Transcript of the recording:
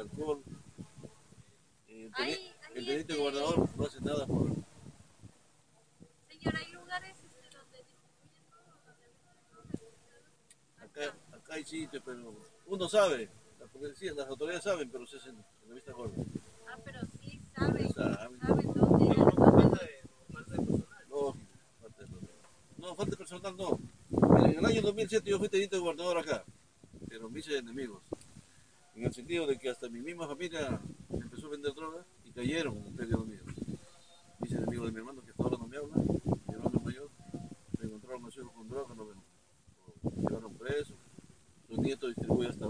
Cancún. Eh, el, teniente, el teniente este... gobernador no hace nada por... Señor, ¿hay lugares este, donde Acá, acá hay sitios, pero uno sabe, porque sí, las autoridades saben, pero se hacen entrevistas gordas. Ah, pero sí saben, saben, saben dónde... No, falta de, personal. No, falta de personal. No, falta personal no. En el año 2007 yo fui teniente gobernador acá, pero me hice enemigos en el sentido de que hasta mi misma familia empezó a vender droga y cayeron en un. Dice el amigo de mi hermano que hasta ahora no me habla, mi hermano mayor, me encontraron a con droga lo no me, llevaron preso, su nieto distribuye hasta